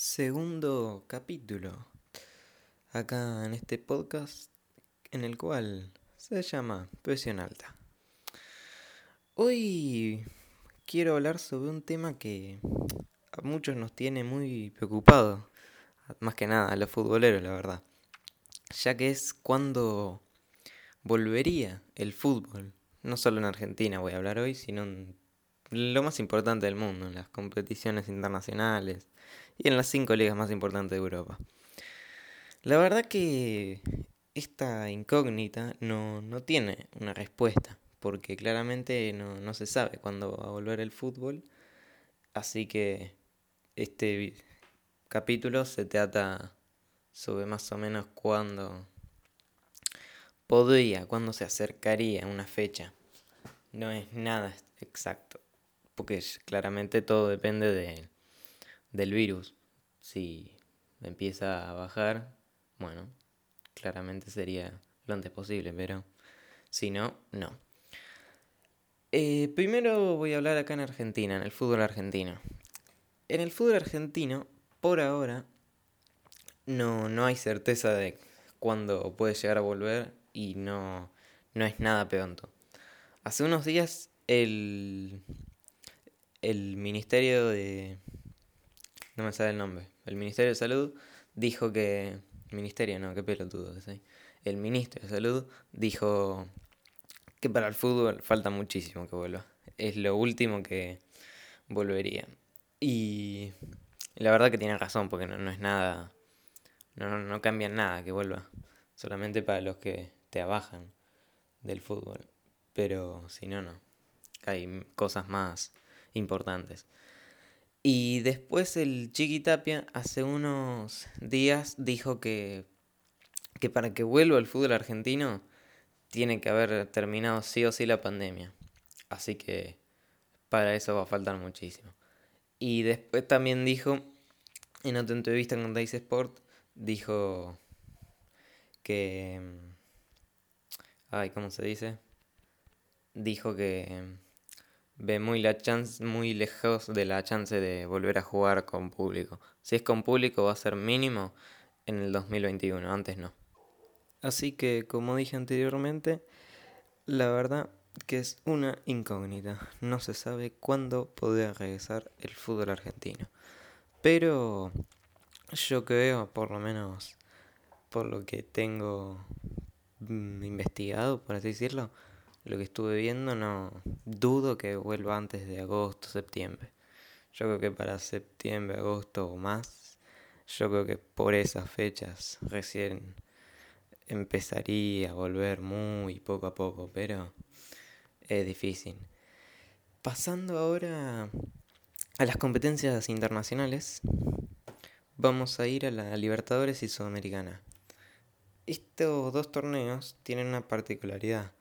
segundo capítulo acá en este podcast en el cual se llama Presión Alta. Hoy quiero hablar sobre un tema que a muchos nos tiene muy preocupados, más que nada a los futboleros, la verdad, ya que es cuando volvería el fútbol, no solo en Argentina voy a hablar hoy, sino en lo más importante del mundo, en las competiciones internacionales y en las cinco ligas más importantes de Europa. La verdad que esta incógnita no, no tiene una respuesta, porque claramente no, no, se sabe cuándo va a volver el fútbol, así que este capítulo se trata sobre más o menos cuándo podría, cuándo se acercaría una fecha. No es nada exacto porque claramente todo depende de, del virus. Si empieza a bajar, bueno, claramente sería lo antes posible, pero si no, no. Eh, primero voy a hablar acá en Argentina, en el fútbol argentino. En el fútbol argentino, por ahora, no, no hay certeza de cuándo puede llegar a volver y no, no es nada pronto. Hace unos días el el Ministerio de... No me sale el nombre. El Ministerio de Salud dijo que... Ministerio, no, qué pelotudo que soy. El Ministro de Salud dijo que para el fútbol falta muchísimo que vuelva. Es lo último que volvería. Y la verdad que tiene razón, porque no, no es nada... No, no cambia nada que vuelva. Solamente para los que te abajan del fútbol. Pero si no, no. Hay cosas más importantes. Y después el Chiqui Tapia hace unos días dijo que, que para que vuelva el fútbol argentino tiene que haber terminado sí o sí la pandemia. Así que para eso va a faltar muchísimo. Y después también dijo, en otra entrevista con Dice Sport, dijo que... Ay, ¿cómo se dice? Dijo que ve muy, la chance, muy lejos de la chance de volver a jugar con público. Si es con público va a ser mínimo en el 2021, antes no. Así que, como dije anteriormente, la verdad que es una incógnita. No se sabe cuándo podrá regresar el fútbol argentino. Pero yo creo, por lo menos por lo que tengo mm, investigado, por así decirlo, lo que estuve viendo, no dudo que vuelva antes de agosto, septiembre. Yo creo que para septiembre, agosto o más, yo creo que por esas fechas recién empezaría a volver muy poco a poco, pero es difícil. Pasando ahora a las competencias internacionales, vamos a ir a la Libertadores y Sudamericana. Estos dos torneos tienen una particularidad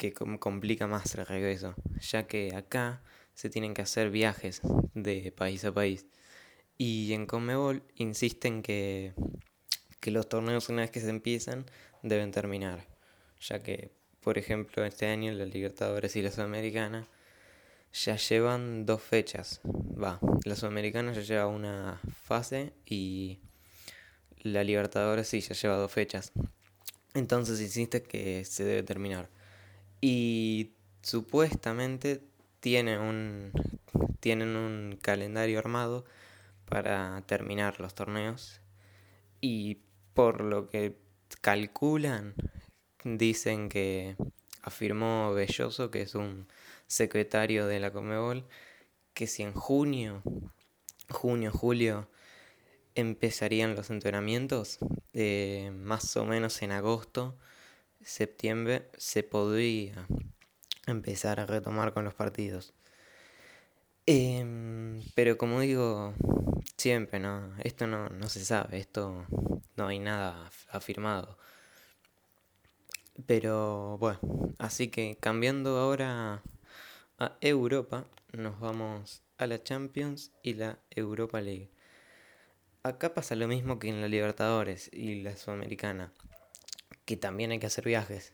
que complica más el regreso, ya que acá se tienen que hacer viajes de país a país. Y en Conmebol insisten que, que los torneos una vez que se empiezan deben terminar, ya que, por ejemplo, este año la Libertadores y la Sudamericana ya llevan dos fechas. Va, la Sudamericana ya lleva una fase y la Libertadores sí ya lleva dos fechas. Entonces insiste que se debe terminar. Y supuestamente tienen un, tienen un calendario armado para terminar los torneos. Y por lo que calculan, dicen que afirmó Belloso, que es un secretario de la Comebol, que si en junio, junio, julio, empezarían los entrenamientos, eh, más o menos en agosto septiembre se podría empezar a retomar con los partidos. Em, pero como digo, siempre, ¿no? Esto no, no se sabe, esto no hay nada afirmado. Pero bueno, así que cambiando ahora a Europa, nos vamos a la Champions y la Europa League. Acá pasa lo mismo que en la Libertadores y la Sudamericana que también hay que hacer viajes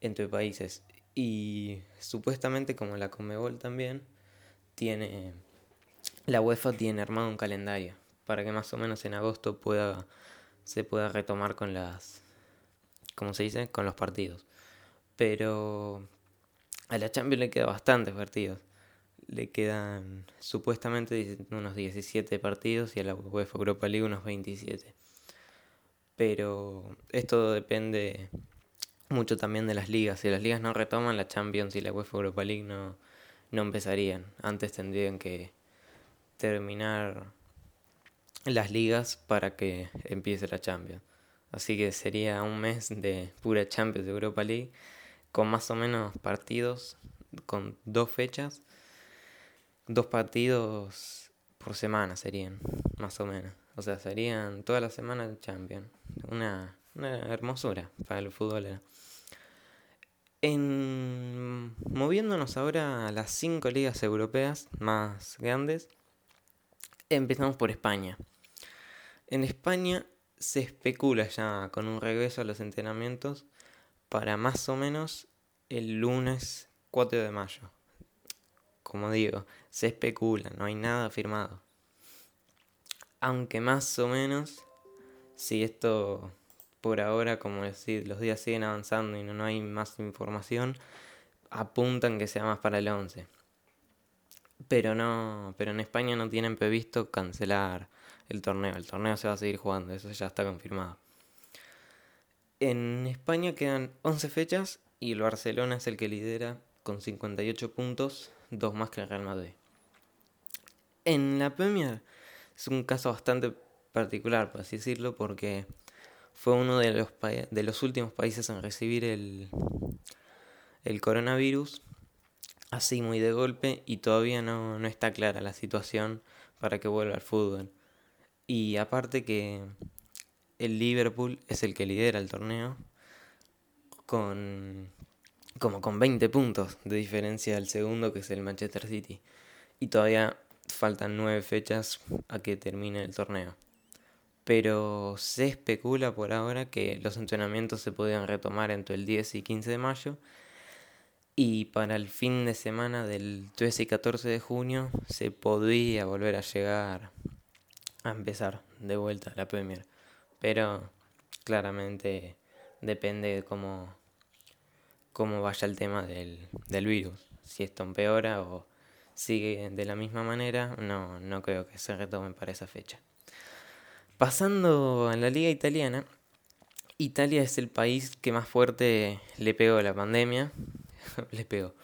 entre países. Y supuestamente como la Comebol también tiene, la UEFA tiene armado un calendario para que más o menos en agosto pueda se pueda retomar con las ¿cómo se dice? con los partidos. Pero a la Champions le quedan bastantes partidos. Le quedan supuestamente unos 17 partidos y a la UEFA Europa League unos 27. Pero esto depende mucho también de las ligas. Si las ligas no retoman, la Champions y la UEFA Europa League no, no empezarían. Antes tendrían que terminar las ligas para que empiece la Champions. Así que sería un mes de pura Champions de Europa League con más o menos partidos, con dos fechas, dos partidos por semana serían, más o menos. O sea, serían toda la semana de Champions. Una, una hermosura para el fútbol. En, moviéndonos ahora a las cinco ligas europeas más grandes, empezamos por España. En España se especula ya con un regreso a los entrenamientos para más o menos el lunes 4 de mayo. Como digo, se especula, no hay nada firmado. Aunque más o menos, si esto por ahora, como decir, los días siguen avanzando y no, hay más información, apuntan que sea más para el 11. Pero no, pero en España no tienen previsto cancelar el torneo. El torneo se va a seguir jugando, eso ya está confirmado. En España quedan 11 fechas y el Barcelona es el que lidera con 58 puntos, dos más que el Real Madrid. En la Premier es un caso bastante particular, por así decirlo, porque fue uno de los, de los últimos países en recibir el, el coronavirus, así muy de golpe, y todavía no, no está clara la situación para que vuelva al fútbol. Y aparte que el Liverpool es el que lidera el torneo, con como con 20 puntos de diferencia del segundo que es el Manchester City. Y todavía faltan 9 fechas a que termine el torneo. Pero se especula por ahora que los entrenamientos se podrían retomar entre el 10 y 15 de mayo. Y para el fin de semana del 13 y 14 de junio se podría volver a llegar a empezar de vuelta la Premier, pero claramente depende de cómo, cómo vaya el tema del, del virus, si esto empeora o sigue de la misma manera, no, no creo que se retomen para esa fecha. Pasando a la liga italiana, Italia es el país que más fuerte le pegó la pandemia. le pegó.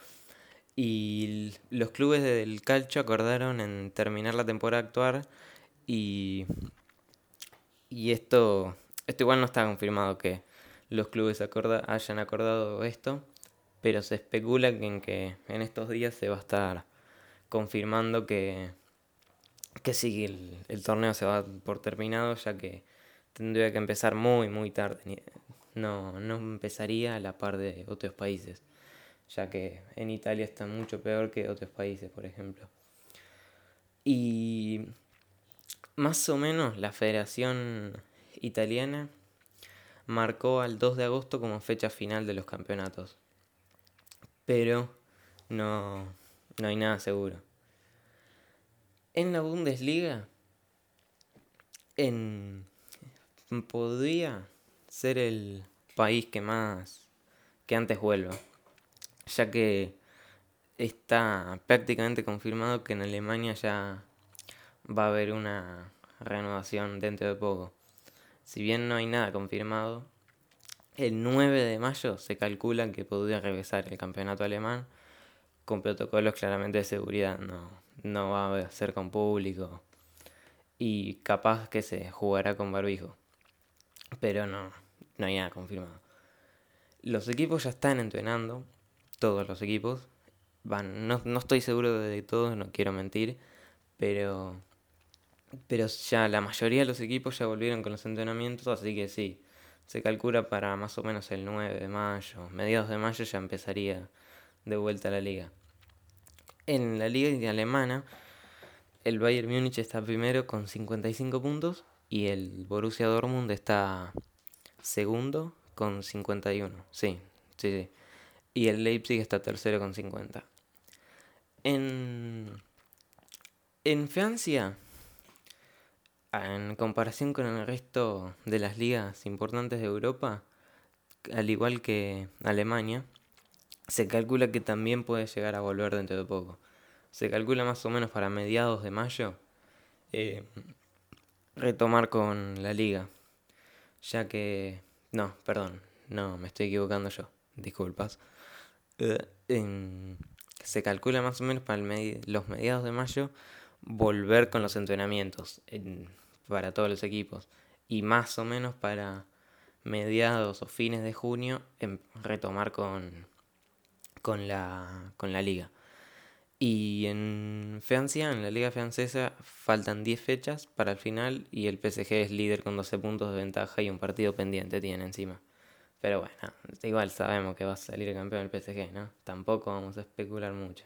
Y los clubes del calcio acordaron en terminar la temporada actual y, y esto, esto igual no está confirmado que los clubes hayan acordado esto, pero se especula en que en estos días se va a estar confirmando que que sí, el, torneo se va por terminado, ya que tendría que empezar muy, muy tarde. No, no empezaría a la par de otros países, ya que en Italia está mucho peor que otros países, por ejemplo. Y más o menos la Federación Italiana marcó al 2 de agosto como fecha final de los campeonatos. Pero no, no hay nada seguro en la Bundesliga en, podría ser el país que más que antes vuelva, ya que está prácticamente confirmado que en Alemania ya va a haber una renovación dentro de poco. Si bien no hay nada confirmado, el 9 de mayo se calcula que podría regresar el campeonato alemán con protocolos claramente de seguridad, no, no va a ser con público y capaz que se jugará con barbijo. Pero no, no hay nada confirmado. Los equipos ya están entrenando, todos los equipos. Van, no, no estoy seguro de todos, no quiero mentir, pero, pero ya la mayoría de los equipos ya volvieron con los entrenamientos, así que sí, se calcula para más o menos el 9 de mayo, mediados de mayo ya empezaría de vuelta la liga en la liga alemana, el Bayern Múnich está primero con 55 puntos y el Borussia Dortmund está segundo con 51. Sí, sí, sí. Y el Leipzig está tercero con 50. En, en Francia, en comparación con el resto de las ligas importantes de Europa, al igual que Alemania, se calcula que también puede llegar a volver dentro de poco. Se calcula más o menos para mediados de mayo eh, retomar con la liga. Ya que... No, perdón, no, me estoy equivocando yo, disculpas. Eh, se calcula más o menos para los mediados de mayo volver con los entrenamientos para todos los equipos. Y más o menos para mediados o fines de junio en retomar con, con, la, con la liga. Y en Francia, en la liga francesa, faltan 10 fechas para el final y el PSG es líder con 12 puntos de ventaja y un partido pendiente tiene encima. Pero bueno, igual sabemos que va a salir campeón el PSG, ¿no? Tampoco vamos a especular mucho.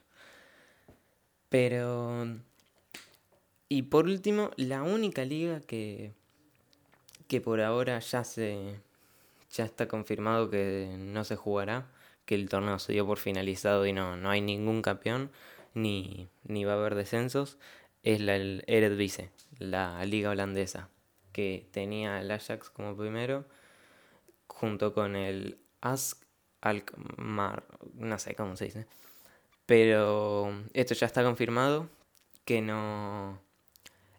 Pero... Y por último, la única liga que, que por ahora ya se ya está confirmado que no se jugará, que el torneo se dio por finalizado y no, no hay ningún campeón, ni, ni va a haber descensos, es la el Eredivisie, la liga holandesa, que tenía el Ajax como primero, junto con el Ask Alkmaar, no sé cómo se dice. Pero esto ya está confirmado, que no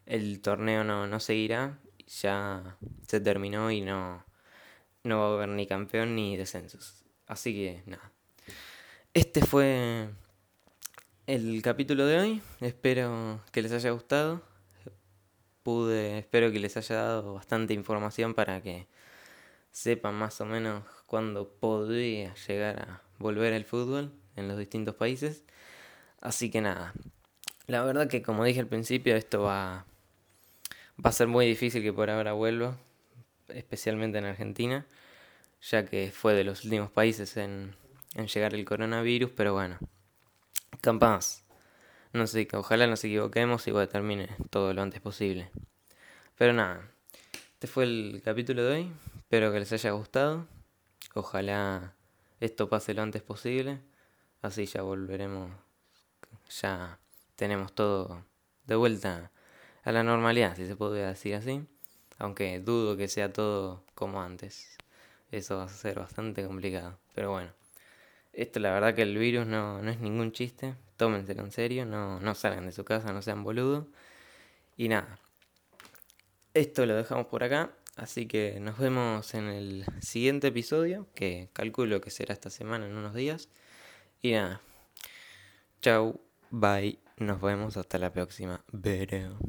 el torneo no, no seguirá, ya se terminó y no, no va a haber ni campeón ni descensos. Así que nada. Este fue el capítulo de hoy. Espero que les haya gustado. Pude, espero que les haya dado bastante información para que sepan más o menos cuándo podría llegar a volver el fútbol en los distintos países. Así que nada. La verdad que como dije al principio, esto va, va a ser muy difícil que por ahora vuelva especialmente en Argentina, ya que fue de los últimos países en, en llegar el coronavirus, pero bueno, capaz, no sé, ojalá nos equivoquemos y que termine todo lo antes posible. Pero nada, este fue el capítulo de hoy, espero que les haya gustado, ojalá esto pase lo antes posible, así ya volveremos, ya tenemos todo de vuelta a la normalidad, si se puede decir así. Aunque dudo que sea todo como antes. Eso va a ser bastante complicado. Pero bueno. Esto la verdad que el virus no, no es ningún chiste. Tómenselo en serio. No, no salgan de su casa, no sean boludos. Y nada. Esto lo dejamos por acá. Así que nos vemos en el siguiente episodio. Que calculo que será esta semana en unos días. Y nada. Chau. Bye. Nos vemos hasta la próxima. Vereo.